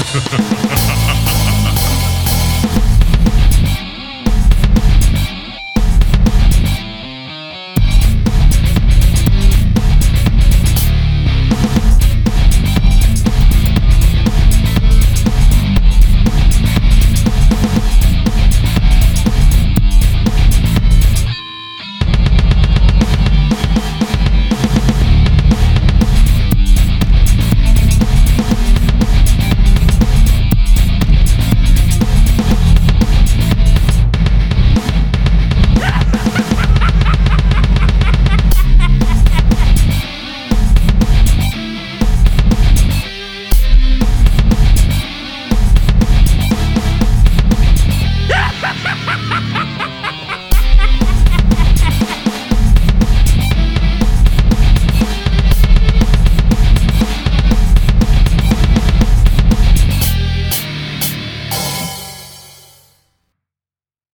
Ha ha ha ha!